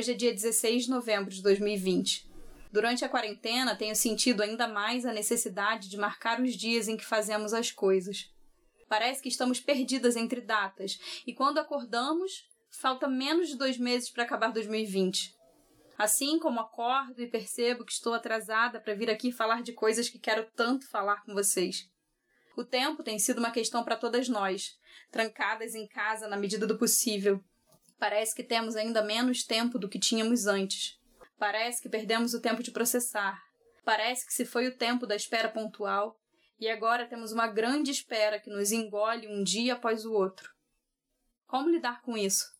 Hoje é dia 16 de novembro de 2020. Durante a quarentena, tenho sentido ainda mais a necessidade de marcar os dias em que fazemos as coisas. Parece que estamos perdidas entre datas, e quando acordamos, falta menos de dois meses para acabar 2020. Assim como acordo e percebo que estou atrasada para vir aqui falar de coisas que quero tanto falar com vocês. O tempo tem sido uma questão para todas nós, trancadas em casa na medida do possível. Parece que temos ainda menos tempo do que tínhamos antes. Parece que perdemos o tempo de processar. Parece que se foi o tempo da espera pontual e agora temos uma grande espera que nos engole um dia após o outro. Como lidar com isso?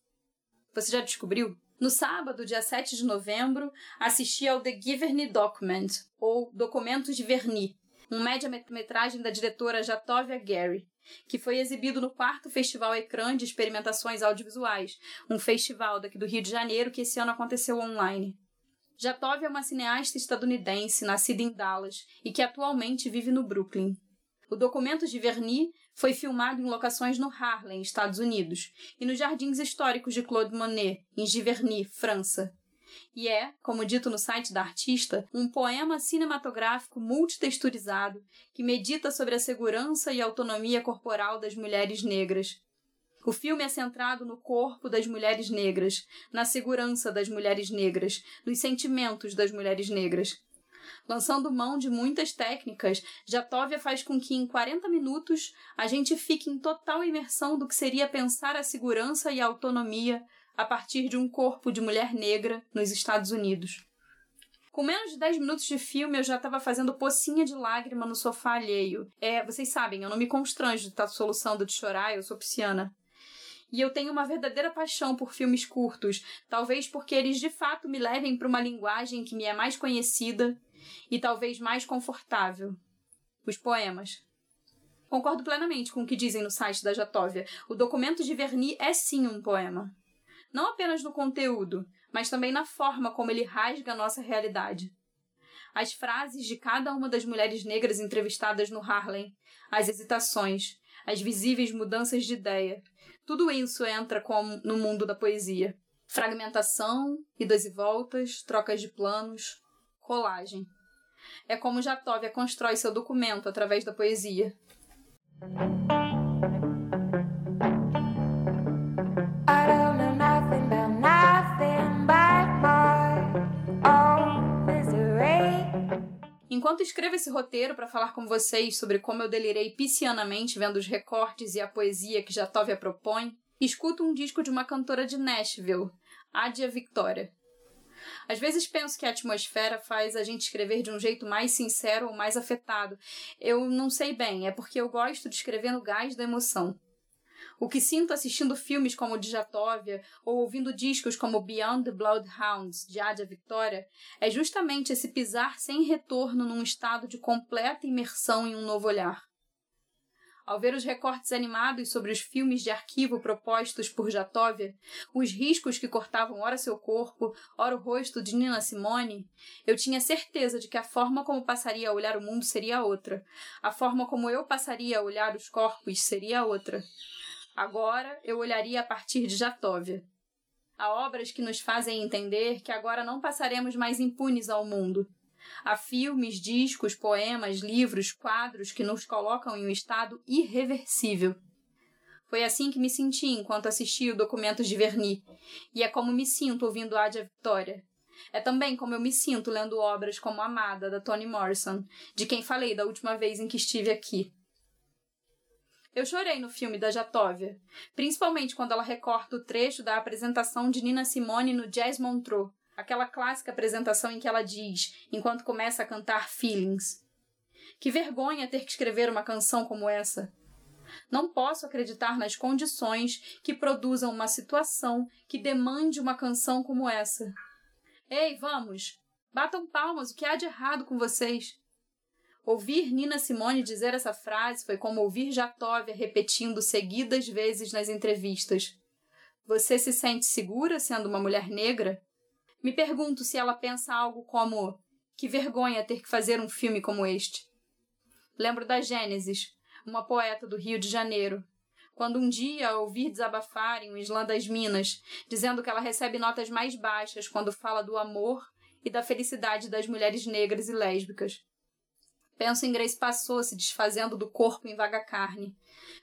Você já descobriu? No sábado, dia 7 de novembro, assisti ao The Giverny Document, ou Documentos de Verni, um média-metragem da diretora Jatovia Gary, que foi exibido no quarto Festival Ecrã de Experimentações Audiovisuais, um festival daqui do Rio de Janeiro que esse ano aconteceu online. Jatov é uma cineasta estadunidense nascida em Dallas e que atualmente vive no Brooklyn. O documento de Verny foi filmado em locações no Harlem, Estados Unidos, e nos jardins históricos de Claude Monet, em Giverny, França. E é, como dito no site da artista, um poema cinematográfico multitexturizado que medita sobre a segurança e autonomia corporal das mulheres negras, o filme é centrado no corpo das mulheres negras, na segurança das mulheres negras, nos sentimentos das mulheres negras. Lançando mão de muitas técnicas, Jatovia faz com que em 40 minutos a gente fique em total imersão do que seria pensar a segurança e a autonomia a partir de um corpo de mulher negra nos Estados Unidos. Com menos de 10 minutos de filme, eu já estava fazendo pocinha de lágrima no sofá alheio. É, vocês sabem, eu não me constranjo de estar soluçando de chorar, eu sou pisciana. E eu tenho uma verdadeira paixão por filmes curtos, talvez porque eles de fato me levem para uma linguagem que me é mais conhecida e talvez mais confortável. Os poemas. Concordo plenamente com o que dizem no site da Jatóvia. O documento de Verni é sim um poema. Não apenas no conteúdo, mas também na forma como ele rasga a nossa realidade. As frases de cada uma das mulheres negras entrevistadas no Harlem, as hesitações, as visíveis mudanças de ideia, tudo isso entra como no mundo da poesia. Fragmentação, idas e voltas, trocas de planos, colagem. É como Jatóvia constrói seu documento através da poesia. Enquanto escrevo esse roteiro para falar com vocês sobre como eu delirei piscianamente vendo os recortes e a poesia que Jatovia propõe, escuto um disco de uma cantora de Nashville, Adia Victoria. Às vezes penso que a atmosfera faz a gente escrever de um jeito mais sincero ou mais afetado. Eu não sei bem, é porque eu gosto de escrever no gás da emoção. O que sinto assistindo filmes como Jatovia ou ouvindo discos como Beyond the Bloodhounds, de Adia Victoria, é justamente esse pisar sem retorno num estado de completa imersão em um novo olhar. Ao ver os recortes animados sobre os filmes de arquivo propostos por Jatovia, os riscos que cortavam ora seu corpo, ora o rosto de Nina Simone, eu tinha certeza de que a forma como passaria a olhar o mundo seria outra, a forma como eu passaria a olhar os corpos seria outra. Agora eu olharia a partir de Jatóvia. Há obras que nos fazem entender que agora não passaremos mais impunes ao mundo. Há filmes, discos, poemas, livros, quadros que nos colocam em um estado irreversível. Foi assim que me senti enquanto assistia o Documentos de Verni, e é como me sinto ouvindo Adia Victoria. É também como eu me sinto lendo obras como Amada, da Toni Morrison, de quem falei da última vez em que estive aqui. Eu chorei no filme da Jatóvia, principalmente quando ela recorta o trecho da apresentação de Nina Simone no Jazz Montreux, aquela clássica apresentação em que ela diz, enquanto começa a cantar Feelings: Que vergonha ter que escrever uma canção como essa. Não posso acreditar nas condições que produzam uma situação que demande uma canção como essa. Ei, vamos! Batam palmas, o que há de errado com vocês? Ouvir Nina Simone dizer essa frase foi como ouvir Jatóvia repetindo seguidas vezes nas entrevistas. Você se sente segura sendo uma mulher negra? Me pergunto se ela pensa algo como: que vergonha ter que fazer um filme como este. Lembro da Gênesis, uma poeta do Rio de Janeiro. quando um dia ouvir desabafarem o Islã das Minas, dizendo que ela recebe notas mais baixas quando fala do amor e da felicidade das mulheres negras e lésbicas. Penso em Grace Passou se desfazendo do corpo em vaga carne,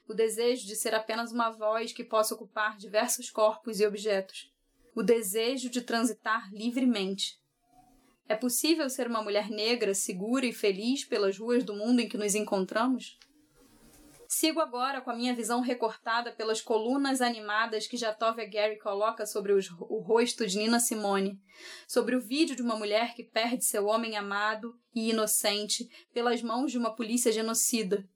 o desejo de ser apenas uma voz que possa ocupar diversos corpos e objetos, o desejo de transitar livremente. É possível ser uma mulher negra, segura e feliz pelas ruas do mundo em que nos encontramos? Sigo agora com a minha visão recortada pelas colunas animadas que Jatovia Gary coloca sobre os, o rosto de Nina Simone, sobre o vídeo de uma mulher que perde seu homem amado e inocente pelas mãos de uma polícia genocida,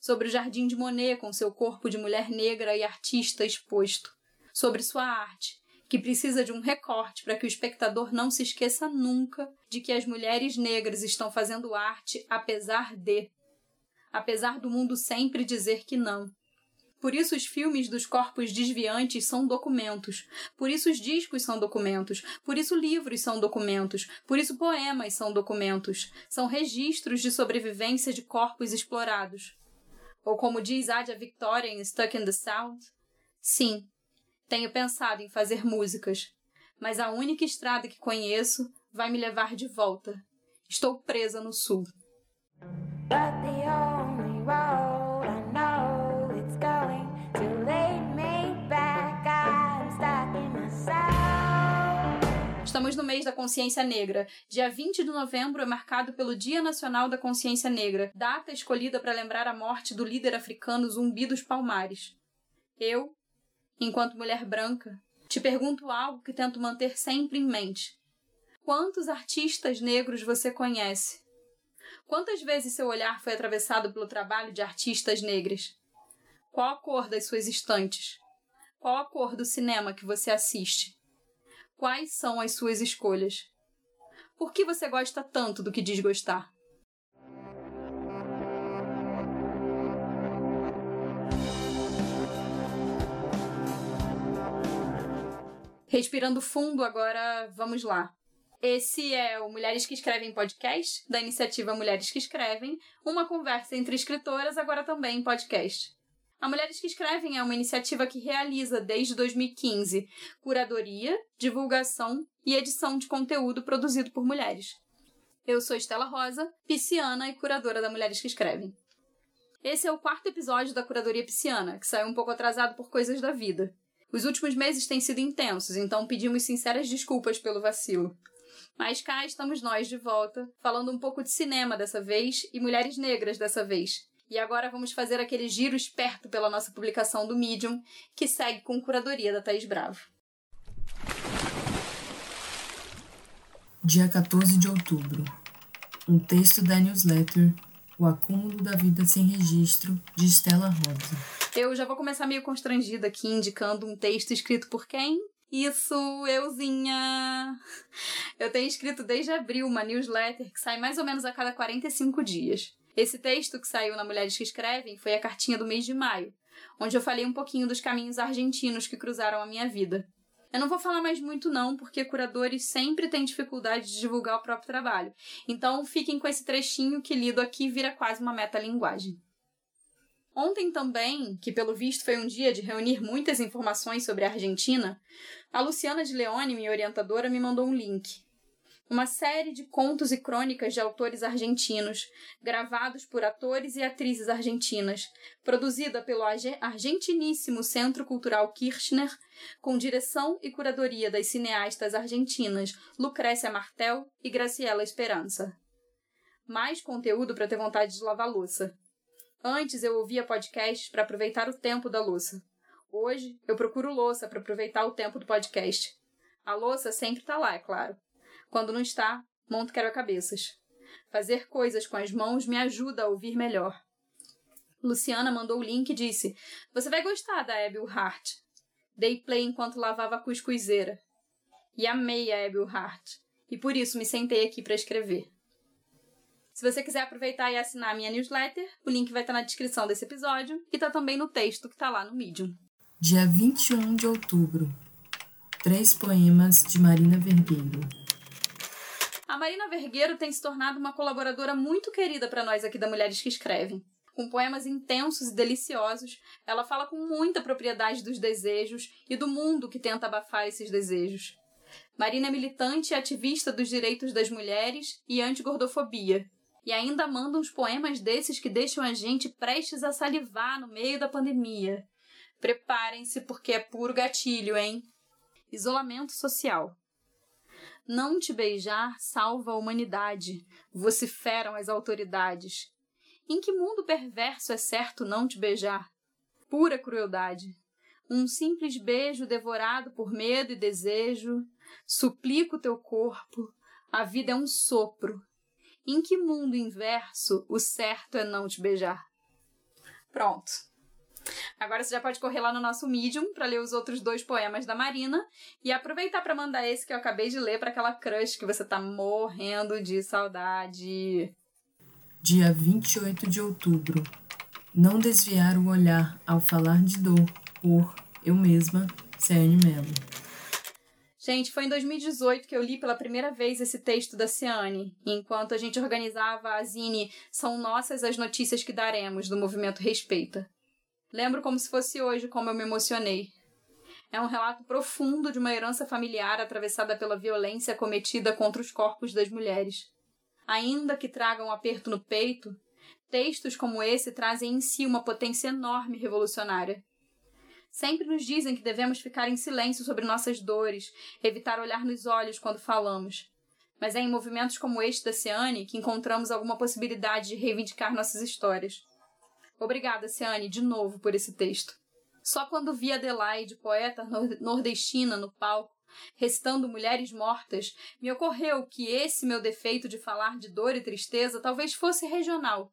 sobre o jardim de Monet com seu corpo de mulher negra e artista exposto, sobre sua arte, que precisa de um recorte para que o espectador não se esqueça nunca de que as mulheres negras estão fazendo arte apesar de apesar do mundo sempre dizer que não. Por isso os filmes dos corpos desviantes são documentos. Por isso os discos são documentos. Por isso livros são documentos. Por isso poemas são documentos. São registros de sobrevivência de corpos explorados. Ou como diz Adia Victoria em Stuck in the South, sim, tenho pensado em fazer músicas, mas a única estrada que conheço vai me levar de volta. Estou presa no sul. Estamos no mês da consciência negra. Dia 20 de novembro é marcado pelo Dia Nacional da Consciência Negra, data escolhida para lembrar a morte do líder africano Zumbi dos Palmares. Eu, enquanto mulher branca, te pergunto algo que tento manter sempre em mente. Quantos artistas negros você conhece? Quantas vezes seu olhar foi atravessado pelo trabalho de artistas negras? Qual a cor das suas estantes? Qual a cor do cinema que você assiste? Quais são as suas escolhas? Por que você gosta tanto do que diz gostar? Respirando fundo, agora vamos lá. Esse é o Mulheres que Escrevem podcast, da iniciativa Mulheres que Escrevem, uma conversa entre escritoras, agora também em podcast. A Mulheres que Escrevem é uma iniciativa que realiza, desde 2015, curadoria, divulgação e edição de conteúdo produzido por mulheres. Eu sou Estela Rosa, pisciana e curadora da Mulheres que Escrevem. Esse é o quarto episódio da Curadoria Pisciana, que saiu um pouco atrasado por coisas da vida. Os últimos meses têm sido intensos, então pedimos sinceras desculpas pelo vacilo. Mas cá estamos nós de volta, falando um pouco de cinema dessa vez e mulheres negras dessa vez. E agora vamos fazer aquele giro esperto pela nossa publicação do Medium, que segue com curadoria da Thaís Bravo. Dia 14 de outubro. Um texto da newsletter O Acúmulo da Vida Sem Registro, de Stella Rosa. Eu já vou começar meio constrangida aqui, indicando um texto escrito por quem? Isso, euzinha! Eu tenho escrito desde abril uma newsletter que sai mais ou menos a cada 45 dias. Esse texto que saiu na Mulheres que Escrevem foi a cartinha do mês de maio, onde eu falei um pouquinho dos caminhos argentinos que cruzaram a minha vida. Eu não vou falar mais muito não, porque curadores sempre têm dificuldade de divulgar o próprio trabalho. Então fiquem com esse trechinho que lido aqui vira quase uma metalinguagem. Ontem também, que pelo visto foi um dia de reunir muitas informações sobre a Argentina, a Luciana de Leone, minha orientadora, me mandou um link. Uma série de contos e crônicas de autores argentinos, gravados por atores e atrizes argentinas, produzida pelo argentiníssimo Centro Cultural Kirchner, com direção e curadoria das cineastas argentinas Lucrécia Martel e Graciela Esperança. Mais conteúdo para ter vontade de lavar louça. Antes eu ouvia podcasts para aproveitar o tempo da louça. Hoje eu procuro louça para aproveitar o tempo do podcast. A louça sempre está lá, é claro. Quando não está, monto quebra-cabeças. Fazer coisas com as mãos me ajuda a ouvir melhor. Luciana mandou o link e disse: Você vai gostar da Abby Hart. Dei play enquanto lavava a cuscuzeira. E amei a Abby Hart. E por isso me sentei aqui para escrever. Se você quiser aproveitar e assinar a minha newsletter, o link vai estar na descrição desse episódio e está também no texto que está lá no Medium. Dia 21 de outubro. Três poemas de Marina Vergueiro. A Marina Vergueiro tem se tornado uma colaboradora muito querida para nós aqui da Mulheres que Escrevem. Com poemas intensos e deliciosos, ela fala com muita propriedade dos desejos e do mundo que tenta abafar esses desejos. Marina é militante e ativista dos direitos das mulheres e anti-gordofobia. E ainda manda uns poemas desses que deixam a gente prestes a salivar no meio da pandemia. Preparem-se porque é puro gatilho, hein? Isolamento social. Não te beijar salva a humanidade, vociferam as autoridades. Em que mundo perverso é certo não te beijar? Pura crueldade. Um simples beijo devorado por medo e desejo. Suplico teu corpo. A vida é um sopro. Em que mundo inverso o certo é não te beijar? Pronto. Agora você já pode correr lá no nosso Medium para ler os outros dois poemas da Marina e aproveitar para mandar esse que eu acabei de ler para aquela crush que você tá morrendo de saudade. Dia 28 de outubro. Não desviar o olhar ao falar de dor por eu mesma, Ciane Mello. Gente, foi em 2018 que eu li pela primeira vez esse texto da Ciane, enquanto a gente organizava a Zine São Nossas as Notícias que Daremos, do movimento Respeita. Lembro como se fosse hoje como eu me emocionei. É um relato profundo de uma herança familiar atravessada pela violência cometida contra os corpos das mulheres. Ainda que tragam um aperto no peito, textos como esse trazem em si uma potência enorme revolucionária. Sempre nos dizem que devemos ficar em silêncio sobre nossas dores, evitar olhar nos olhos quando falamos. Mas é em movimentos como este da Ciane que encontramos alguma possibilidade de reivindicar nossas histórias. Obrigada, Ciane, de novo por esse texto. Só quando vi Adelaide, poeta nordestina, no palco, recitando Mulheres Mortas, me ocorreu que esse meu defeito de falar de dor e tristeza talvez fosse regional.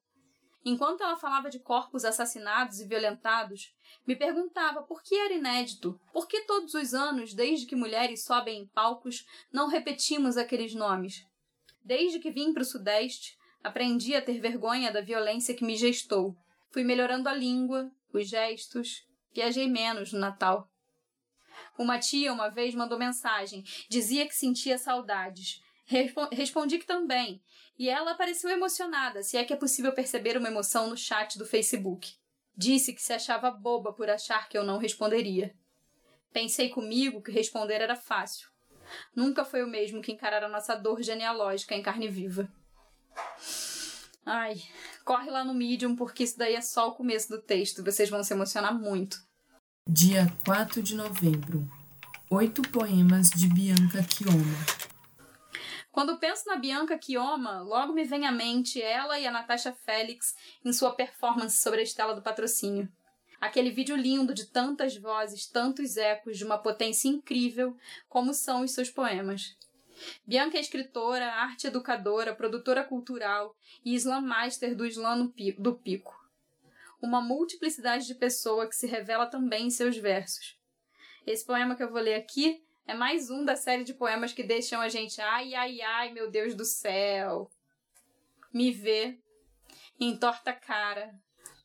Enquanto ela falava de corpos assassinados e violentados, me perguntava por que era inédito, por que todos os anos, desde que mulheres sobem em palcos, não repetimos aqueles nomes. Desde que vim para o Sudeste, aprendi a ter vergonha da violência que me gestou Fui melhorando a língua, os gestos, viajei menos no Natal. Uma tia uma vez mandou mensagem, dizia que sentia saudades. Respondi que também, e ela pareceu emocionada, se é que é possível perceber uma emoção no chat do Facebook. Disse que se achava boba por achar que eu não responderia. Pensei comigo que responder era fácil. Nunca foi o mesmo que encarar a nossa dor genealógica em carne viva. Ai, corre lá no Medium, porque isso daí é só o começo do texto. Vocês vão se emocionar muito. Dia 4 de novembro. Oito poemas de Bianca Chioma. Quando penso na Bianca Chioma, logo me vem à mente ela e a Natasha Félix em sua performance sobre a estela do patrocínio. Aquele vídeo lindo de tantas vozes, tantos ecos, de uma potência incrível, como são os seus poemas. Bianca é escritora, arte educadora, produtora cultural e Slam Master do Slam do Pico. Uma multiplicidade de pessoa que se revela também em seus versos. Esse poema que eu vou ler aqui é mais um da série de poemas que deixam a gente ai, ai, ai, meu Deus do céu. Me vê, entorta a cara,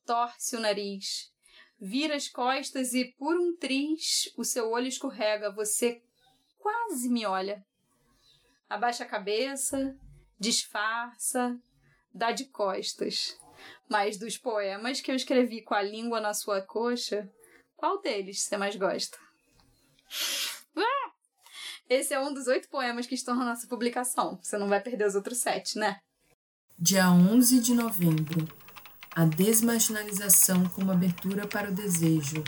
torce o nariz, vira as costas e, por um triz, o seu olho escorrega, você quase me olha abaixa a cabeça, disfarça, dá de costas. Mas dos poemas que eu escrevi com a língua na sua coxa, qual deles você mais gosta? Esse é um dos oito poemas que estão na nossa publicação. Você não vai perder os outros sete, né? Dia 11 de novembro. A desmarginalização como abertura para o desejo.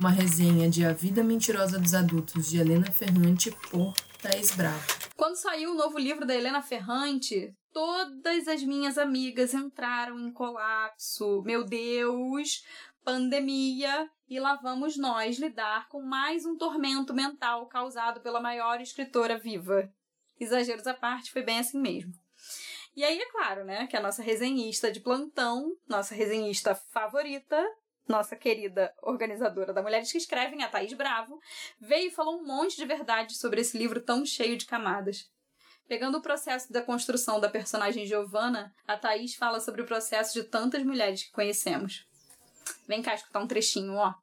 Uma resenha de A Vida Mentirosa dos Adultos, de Helena Ferrante, por Thaís Bravo. Quando saiu o novo livro da Helena Ferrante, todas as minhas amigas entraram em colapso. Meu Deus, pandemia, e lá vamos nós lidar com mais um tormento mental causado pela maior escritora viva. Exageros à parte, foi bem assim mesmo. E aí, é claro, né, que a nossa resenhista de plantão, nossa resenhista favorita, nossa querida organizadora da Mulheres que Escrevem, a Thaís Bravo, veio e falou um monte de verdade sobre esse livro tão cheio de camadas. Pegando o processo da construção da personagem Giovanna, a Thaís fala sobre o processo de tantas mulheres que conhecemos. Vem cá escutar um trechinho, ó.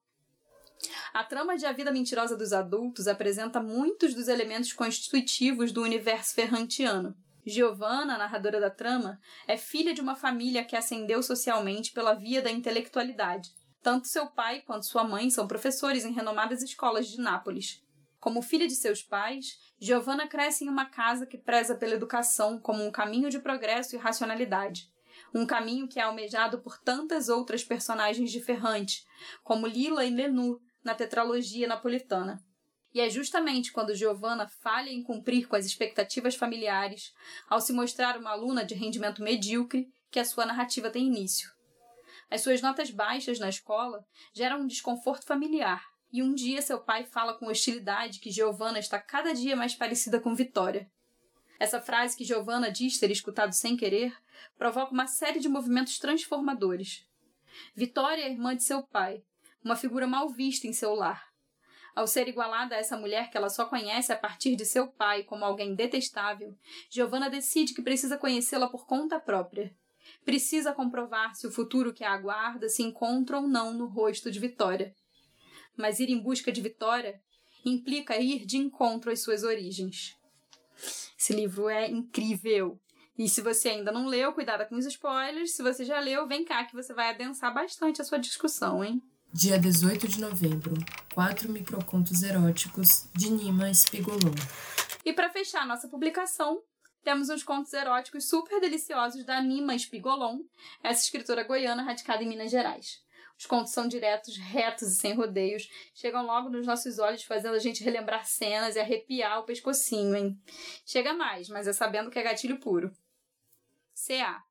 A trama de A Vida Mentirosa dos Adultos apresenta muitos dos elementos constitutivos do universo ferrantiano. Giovanna, narradora da trama, é filha de uma família que ascendeu socialmente pela via da intelectualidade. Tanto seu pai quanto sua mãe são professores em renomadas escolas de Nápoles. Como filha de seus pais, Giovanna cresce em uma casa que preza pela educação como um caminho de progresso e racionalidade. Um caminho que é almejado por tantas outras personagens de Ferrante, como Lila e Lenu, na tetralogia napolitana. E é justamente quando Giovanna falha em cumprir com as expectativas familiares, ao se mostrar uma aluna de rendimento medíocre, que a sua narrativa tem início. As suas notas baixas na escola geram um desconforto familiar, e um dia seu pai fala com hostilidade que Giovanna está cada dia mais parecida com Vitória. Essa frase que Giovanna diz ter escutado sem querer provoca uma série de movimentos transformadores. Vitória é irmã de seu pai, uma figura mal vista em seu lar. Ao ser igualada a essa mulher que ela só conhece a partir de seu pai como alguém detestável, Giovanna decide que precisa conhecê-la por conta própria. Precisa comprovar se o futuro que a aguarda se encontra ou não no rosto de Vitória mas ir em busca de vitória implica ir de encontro às suas origens. Esse livro é incrível. E se você ainda não leu, cuidado com os spoilers. Se você já leu, vem cá que você vai adensar bastante a sua discussão, hein? Dia 18 de novembro. Quatro microcontos eróticos de Nima Spigolon. E para fechar nossa publicação, temos uns contos eróticos super deliciosos da Nima Spigolon, essa escritora goiana radicada em Minas Gerais. Os contos são diretos, retos e sem rodeios. Chegam logo nos nossos olhos, fazendo a gente relembrar cenas e arrepiar o pescocinho, hein? Chega mais, mas é sabendo que é gatilho puro. CA.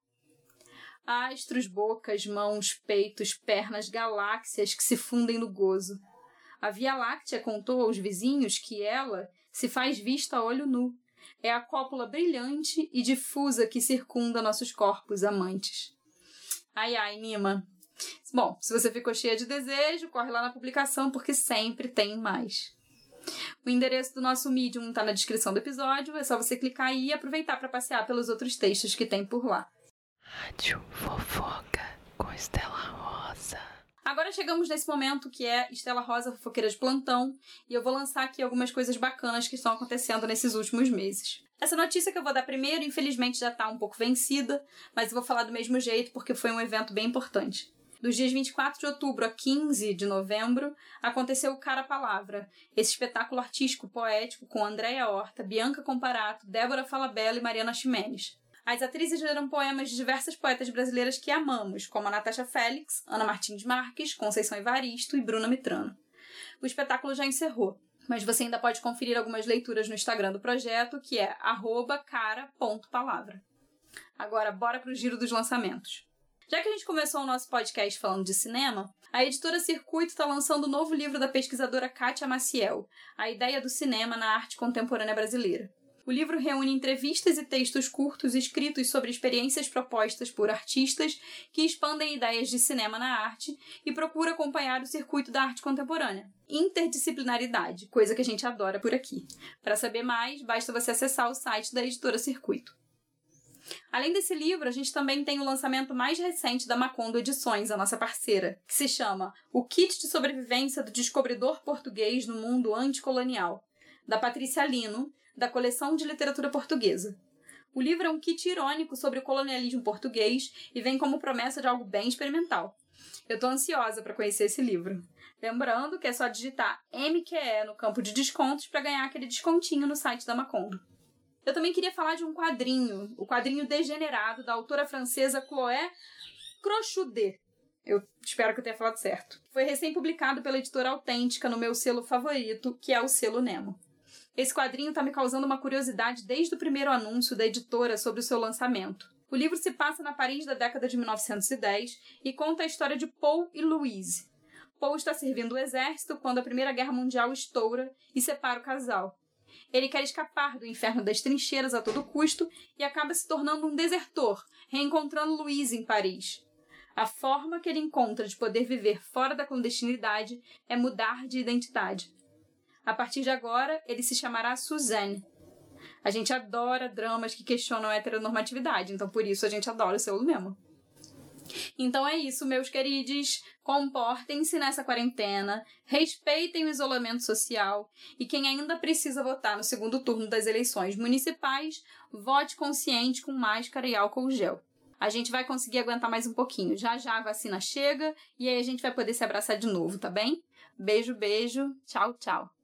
Astros, bocas, mãos, peitos, pernas, galáxias que se fundem no gozo. A Via Láctea contou aos vizinhos que ela se faz vista a olho nu. É a cópula brilhante e difusa que circunda nossos corpos amantes. Ai, ai, Nima, Bom, se você ficou cheia de desejo, corre lá na publicação porque sempre tem mais. O endereço do nosso Medium está na descrição do episódio, é só você clicar aí e aproveitar para passear pelos outros textos que tem por lá. Rádio Fofoca com Estela Rosa. Agora chegamos nesse momento que é Estela Rosa Fofoqueira de Plantão, e eu vou lançar aqui algumas coisas bacanas que estão acontecendo nesses últimos meses. Essa notícia que eu vou dar primeiro, infelizmente já está um pouco vencida, mas eu vou falar do mesmo jeito porque foi um evento bem importante. Dos dias 24 de outubro a 15 de novembro, aconteceu o Cara Palavra, esse espetáculo artístico poético com Andréa Horta, Bianca Comparato, Débora Falabella e Mariana Ximenes. As atrizes leram poemas de diversas poetas brasileiras que amamos, como a Natasha Félix, Ana Martins Marques, Conceição Evaristo e Bruna Mitrano. O espetáculo já encerrou, mas você ainda pode conferir algumas leituras no Instagram do projeto, que é cara.palavra. Agora, bora pro giro dos lançamentos. Já que a gente começou o nosso podcast falando de cinema, a editora Circuito está lançando o novo livro da pesquisadora Kátia Maciel, A Ideia do Cinema na Arte Contemporânea Brasileira. O livro reúne entrevistas e textos curtos escritos sobre experiências propostas por artistas que expandem ideias de cinema na arte e procura acompanhar o circuito da arte contemporânea. Interdisciplinaridade, coisa que a gente adora por aqui. Para saber mais, basta você acessar o site da editora Circuito. Além desse livro, a gente também tem o lançamento mais recente da Macondo Edições, a nossa parceira, que se chama O Kit de Sobrevivência do Descobridor Português no Mundo Anticolonial, da Patrícia Lino, da coleção de literatura portuguesa. O livro é um kit irônico sobre o colonialismo português e vem como promessa de algo bem experimental. Eu tô ansiosa para conhecer esse livro. Lembrando que é só digitar MQE no campo de descontos para ganhar aquele descontinho no site da Macondo. Eu também queria falar de um quadrinho, o quadrinho Degenerado, da autora francesa Chloé Crochudet. Eu espero que eu tenha falado certo. Foi recém-publicado pela editora Autêntica no meu selo favorito, que é o selo Nemo. Esse quadrinho está me causando uma curiosidade desde o primeiro anúncio da editora sobre o seu lançamento. O livro se passa na Paris da década de 1910 e conta a história de Paul e Louise. Paul está servindo o exército quando a Primeira Guerra Mundial estoura e separa o casal. Ele quer escapar do inferno das trincheiras a todo custo e acaba se tornando um desertor, reencontrando Louise em Paris. A forma que ele encontra de poder viver fora da clandestinidade é mudar de identidade. A partir de agora, ele se chamará Suzanne. A gente adora dramas que questionam a heteronormatividade, então por isso a gente adora o seu mesmo. Então é isso, meus queridos. Comportem-se nessa quarentena, respeitem o isolamento social e quem ainda precisa votar no segundo turno das eleições municipais, vote consciente com máscara e álcool gel. A gente vai conseguir aguentar mais um pouquinho. Já já a vacina chega e aí a gente vai poder se abraçar de novo, tá bem? Beijo, beijo. Tchau, tchau.